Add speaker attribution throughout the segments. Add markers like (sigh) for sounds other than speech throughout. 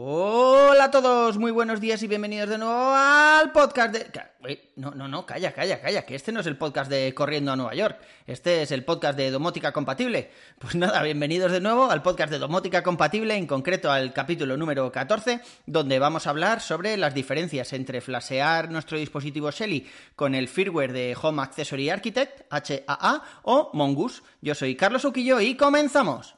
Speaker 1: Hola a todos, muy buenos días y bienvenidos de nuevo al podcast de... No, no, no, calla, calla, calla, que este no es el podcast de Corriendo a Nueva York, este es el podcast de Domótica Compatible. (laughs) Pues nada, bienvenidos de nuevo al podcast de Domótica Compatible, en concreto al capítulo número 14, donde vamos a hablar sobre las diferencias entre flashear nuestro dispositivo Shelly con el firmware de Home Accessory Architect, HAA, o Mongoose. Yo soy Carlos Uquillo y comenzamos.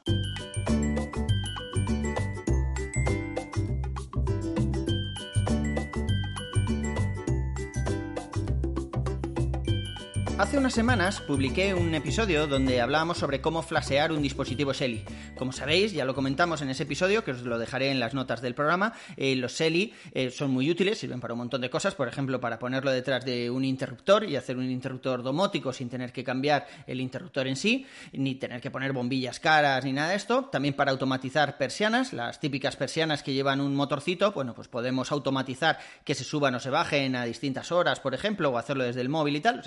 Speaker 1: Hace unas semanas publiqué un episodio donde hablábamos sobre cómo flashear un dispositivo Shelly. Como sabéis, ya lo comentamos en ese episodio, que os lo dejaré en las notas del programa, eh, los Shelly eh, son muy útiles, sirven para un montón de cosas, por ejemplo, para ponerlo detrás de un interruptor y hacer un interruptor domótico sin tener que cambiar el interruptor en sí, ni tener que poner bombillas caras ni nada de esto. También para automatizar persianas, las típicas persianas que llevan un motorcito, bueno, pues podemos automatizar que se suban o se bajen a distintas horas, por ejemplo, o hacerlo desde el móvil y tal.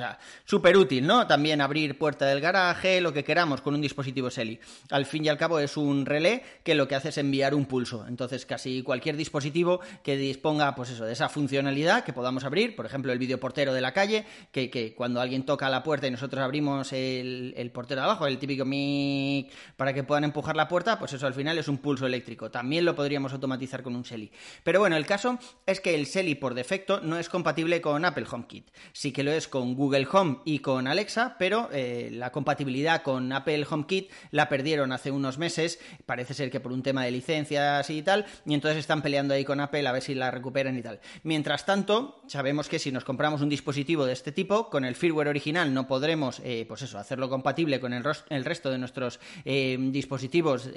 Speaker 1: Súper útil, ¿no? También abrir puerta del garaje, lo que queramos con un dispositivo SELI. Al fin y al cabo es un relé que lo que hace es enviar un pulso. Entonces casi cualquier dispositivo que disponga, pues eso, de esa funcionalidad que podamos abrir, por ejemplo el videoportero de la calle, que, cuando alguien toca la puerta y nosotros abrimos el, portero de abajo, el típico mic, para que puedan empujar la puerta, pues eso al final es un pulso eléctrico. También lo podríamos automatizar con un SELI. Pero bueno, el caso es que el SELI por defecto no es compatible con Apple HomeKit. Sí que lo es con Google Home y con Alexa, pero eh, la compatibilidad con Apple HomeKit la perdieron hace unos meses, parece ser que por un tema de licencias y tal, y entonces están peleando ahí con Apple a ver si la recuperan y tal. Mientras tanto, sabemos que si nos compramos un dispositivo de este tipo, con el firmware original no podremos, eh, pues eso, hacerlo compatible con el, el resto de nuestros eh, dispositivos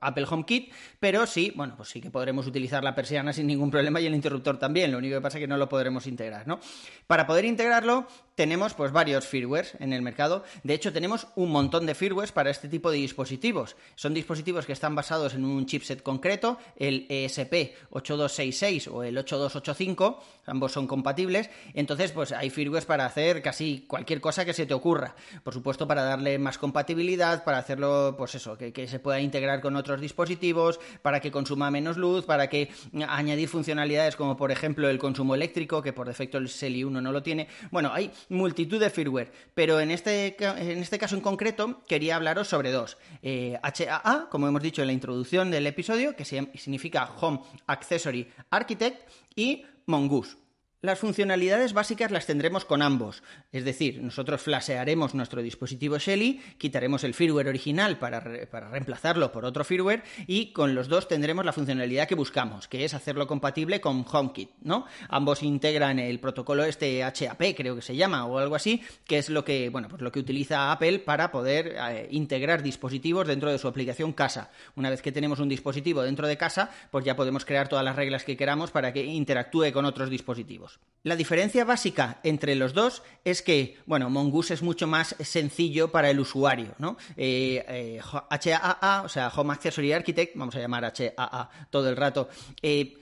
Speaker 1: Apple HomeKit, pero sí, bueno, pues sí que podremos utilizar la persiana sin ningún problema y el interruptor también, lo único que pasa es que no lo podremos integrar, ¿no? Para poder integrarlo, tenemos pues varios firmwares en el mercado. De hecho, tenemos un montón de firmwares para este tipo de dispositivos. Son dispositivos que están basados en un chipset concreto, el ESP8266 o el 8285, ambos son compatibles. Entonces, pues hay firmwares para hacer casi cualquier cosa que se te ocurra. Por supuesto, para darle más compatibilidad, para hacerlo, pues eso, que, se pueda integrar con otros dispositivos, para que consuma menos luz, para que añadir funcionalidades como por ejemplo el consumo eléctrico, que por defecto el SELI 1 no lo tiene. Bueno, hay multitud de firmware, pero en este, en este caso en concreto quería hablaros sobre dos. HAA, eh, como hemos dicho en la introducción del episodio, que significa Home Accessory Architect, y Mongoose. Las funcionalidades básicas las tendremos con ambos, es decir, nosotros flashearemos nuestro dispositivo Shelly, quitaremos el firmware original para, reemplazarlo por otro firmware y con los dos tendremos la funcionalidad que buscamos, que es hacerlo compatible con HomeKit, ¿no? Ambos integran el protocolo este HAP, creo que se llama, o algo así, que es lo que, bueno, pues lo que utiliza Apple para poder eh, integrar dispositivos dentro de su aplicación casa. Una vez que tenemos un dispositivo dentro de casa, pues ya podemos crear todas las reglas que queramos para que interactúe con otros dispositivos. La diferencia básica entre los dos es que, bueno, Mongoose es mucho más sencillo para el usuario, ¿no? Eh, HAA, eh, o sea, Home Accessory Architect, vamos a llamar HAA todo el rato, eh,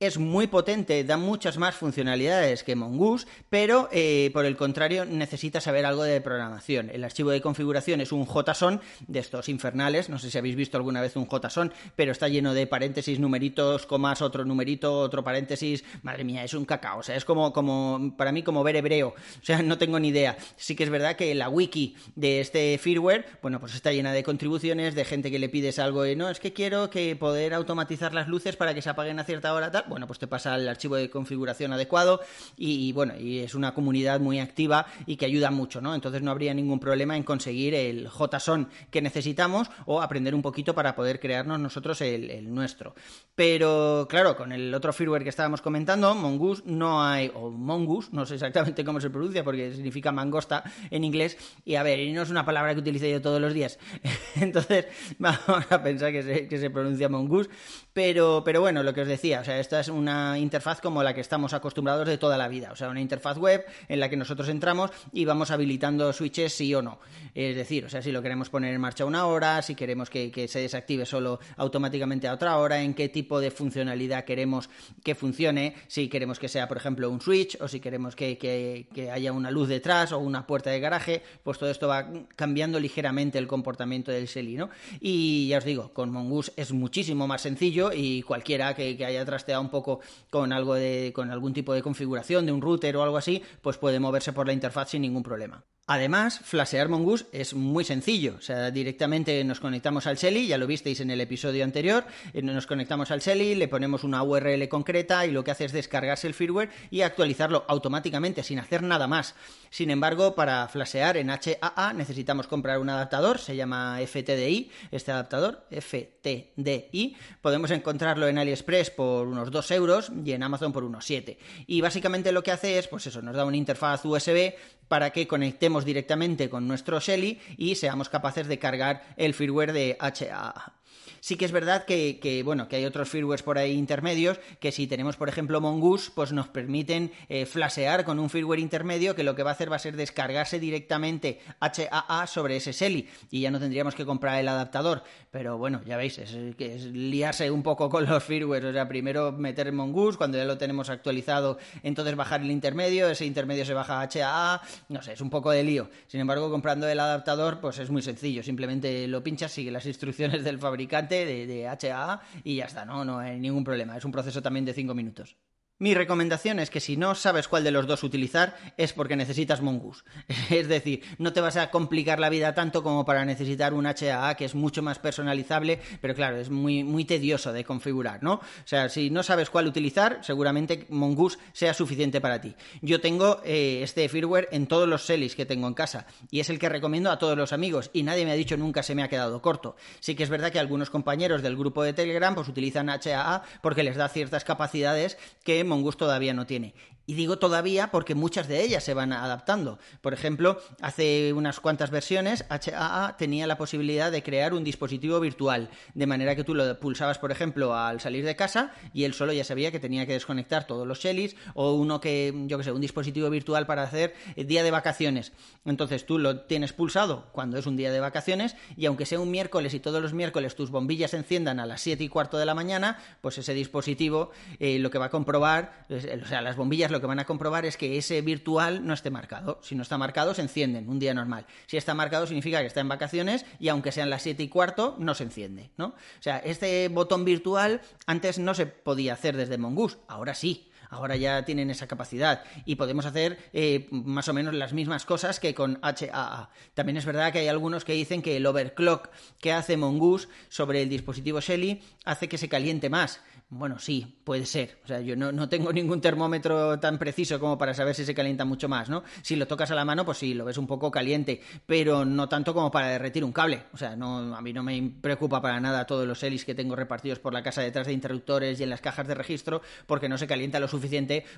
Speaker 1: es muy potente, da muchas más funcionalidades que Mongoose, pero eh, por el contrario necesita saber algo de programación. El archivo de configuración es un JSON de estos infernales, no sé si habéis visto alguna vez un JSON, pero está lleno de paréntesis, numeritos, comas, otro numerito, otro paréntesis. Madre mía, es un cacao, o sea, es como, como para mí como ver hebreo, o sea, no tengo ni idea. Sí que es verdad que la wiki de este firmware, bueno, pues está llena de contribuciones, de gente que le pides algo y no, es que quiero que poder automatizar las luces para que se apaguen a cierta hora tal bueno, pues te pasa el archivo de configuración adecuado y, bueno, y es una comunidad muy activa y que ayuda mucho, ¿no? Entonces no habría ningún problema en conseguir el JSON que necesitamos o aprender un poquito para poder crearnos nosotros el, nuestro. Pero claro, con el otro firmware que estábamos comentando, Mongoose, no hay, o Mongoose, no sé exactamente cómo se pronuncia porque significa mangosta en inglés, y a ver, y no es una palabra que utilice yo todos los días. (laughs) Entonces, (laughs) vamos a pensar que se, que se pronuncia Mongoose, pero, pero bueno, lo que os decía, o sea, esto es una interfaz como la que estamos acostumbrados de toda la vida, o sea, una interfaz web en la que nosotros entramos y vamos habilitando switches sí o no. Es decir, o sea, si lo queremos poner en marcha una hora, si queremos que, se desactive solo automáticamente a otra hora, en qué tipo de funcionalidad queremos que funcione, si queremos que sea, por ejemplo, un switch o si queremos que, que haya una luz detrás o una puerta de garaje, pues todo esto va cambiando ligeramente el comportamiento del Shelly, ¿no? Y ya os digo, con Mongoose es muchísimo más sencillo y cualquiera que, que haya trasteado un poco con algo de, con algún tipo de configuración de un router o algo así, pues puede moverse por la interfaz sin ningún problema. Además, flashear Mongoose es muy sencillo. O sea, directamente nos conectamos al Shelly, ya lo visteis en el episodio anterior. Eh, nos conectamos al Shelly, le ponemos una URL concreta y lo que hace es descargarse el firmware y actualizarlo automáticamente sin hacer nada más. Sin embargo, para flashear en HAA necesitamos comprar un adaptador, se llama FTDI, este adaptador, FTDI. Podemos encontrarlo en AliExpress por unos 2 euros y en Amazon por unos 7. Y básicamente lo que hace es, pues eso, nos da una interfaz USB para que conectemos directamente con nuestro Shelly y seamos capaces de cargar el firmware de HAA. Sí que es verdad que, bueno, que hay otros firmwares por ahí intermedios que si tenemos, por ejemplo, Mongoose, pues nos permiten eh, flashear con un firmware intermedio que lo que va a hacer va a ser descargarse directamente HAA sobre ese SELI y ya no tendríamos que comprar el adaptador. Pero bueno, ya veis, es, es liarse un poco con los firmwares. O sea, primero meter Mongoose, cuando ya lo tenemos actualizado, entonces bajar el intermedio, ese intermedio se baja a HAA, no sé, es un poco de lío. Sin embargo, comprando el adaptador, pues es muy sencillo, simplemente lo pinchas, sigue las instrucciones del fabricante de, de HA y ya está, ¿no? No hay ningún problema. Es un proceso también de 5 minutos. Mi recomendación es que si no sabes cuál de los dos utilizar es porque necesitas Mongoose. (laughs) Es decir, no te vas a complicar la vida tanto como para necesitar un HAA que es mucho más personalizable, pero claro, es muy, muy tedioso de configurar, ¿no? O sea, si no sabes cuál utilizar, seguramente Mongoose sea suficiente para ti. Yo tengo eh, este firmware en todos los Selis que tengo en casa y es el que recomiendo a todos los amigos y nadie me ha dicho nunca se me ha quedado corto. Sí que es verdad que algunos compañeros del grupo de Telegram pues utilizan HAA porque les da ciertas capacidades que Mongoose todavía no tiene. Y digo todavía porque muchas de ellas se van adaptando. Por ejemplo, hace unas cuantas versiones, HAA tenía la posibilidad de crear un dispositivo virtual, de manera que tú lo pulsabas, por ejemplo, al salir de casa y él solo ya sabía que tenía que desconectar todos los Shellys o uno que, yo que sé, un dispositivo virtual para hacer día de vacaciones. Entonces tú lo tienes pulsado cuando es un día de vacaciones y aunque sea un miércoles y todos los miércoles tus bombillas se enciendan a las 7 y cuarto de la mañana, pues ese dispositivo eh, lo que va a comprobar, o sea, las bombillas lo que van a comprobar es que ese virtual no esté marcado. Si no está marcado, se encienden un día normal. Si está marcado, significa que está en vacaciones y aunque sean las 7 y cuarto, no se enciende, ¿no? O sea, este botón virtual antes no se podía hacer desde Mongoose, ahora sí. Ahora ya tienen esa capacidad y podemos hacer eh, más o menos las mismas cosas que con HAA. También es verdad que hay algunos que dicen que el overclock que hace Mongoose sobre el dispositivo Shelly hace que se caliente más. Bueno, sí, puede ser. O sea, yo no, tengo (laughs) ningún termómetro tan preciso como para saber si se calienta mucho más, ¿no? Si lo tocas a la mano, pues sí, lo ves un poco caliente, pero no tanto como para derretir un cable. O sea, no, a mí no me preocupa para nada todos los Elis que tengo repartidos por la casa detrás de interruptores y en las cajas de registro, porque no se calienta lo suficiente,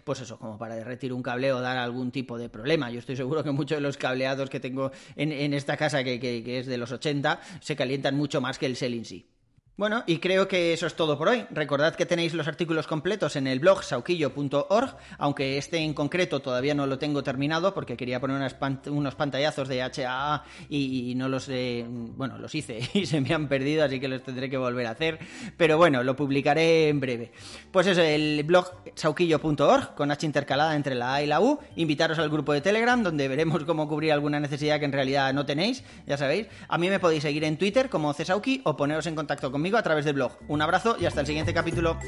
Speaker 1: pues eso, como para derretir un cable o dar algún tipo de problema. Yo estoy seguro que muchos de los cableados que tengo en, esta casa, que, es de los 80, se calientan mucho más que el Cell en sí. Bueno, y creo que eso es todo por hoy. Recordad que tenéis los artículos completos en el blog sauquillo.org, aunque este en concreto todavía no lo tengo terminado porque quería poner unos pantallazos de HAA y, no los bueno, los hice (laughs) y se me han perdido, así que los tendré que volver a hacer. Pero bueno, lo publicaré en breve. Pues eso, el blog sauquillo.org, con H intercalada entre la A y la U. Invitaros al grupo de Telegram, donde veremos cómo cubrir alguna necesidad que en realidad no tenéis, ya sabéis. A mí me podéis seguir en Twitter como Cesauki o poneros en contacto a través del blog. Un abrazo y hasta el siguiente capítulo.